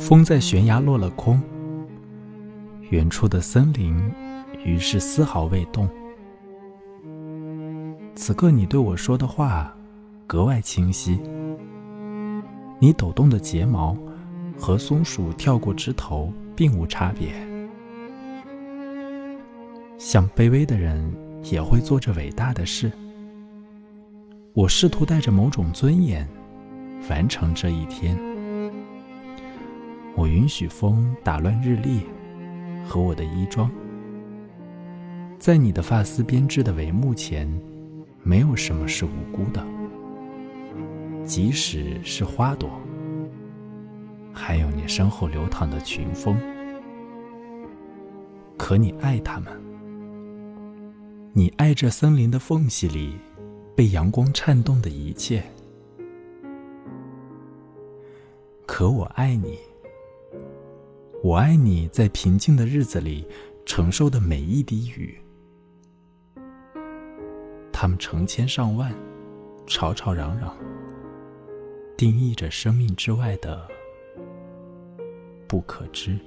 风在悬崖落了空，远处的森林于是丝毫未动。此刻你对我说的话格外清晰，你抖动的睫毛和松鼠跳过枝头并无差别。像卑微的人也会做着伟大的事。我试图带着某种尊严完成这一天。我允许风打乱日历和我的衣装，在你的发丝编织的帷幕前，没有什么是无辜的，即使是花朵，还有你身后流淌的群峰。可你爱它们，你爱这森林的缝隙里。被阳光颤动的一切，可我爱你，我爱你在平静的日子里承受的每一滴雨。它们成千上万吵吵嚷嚷定义着生命之外的不可知。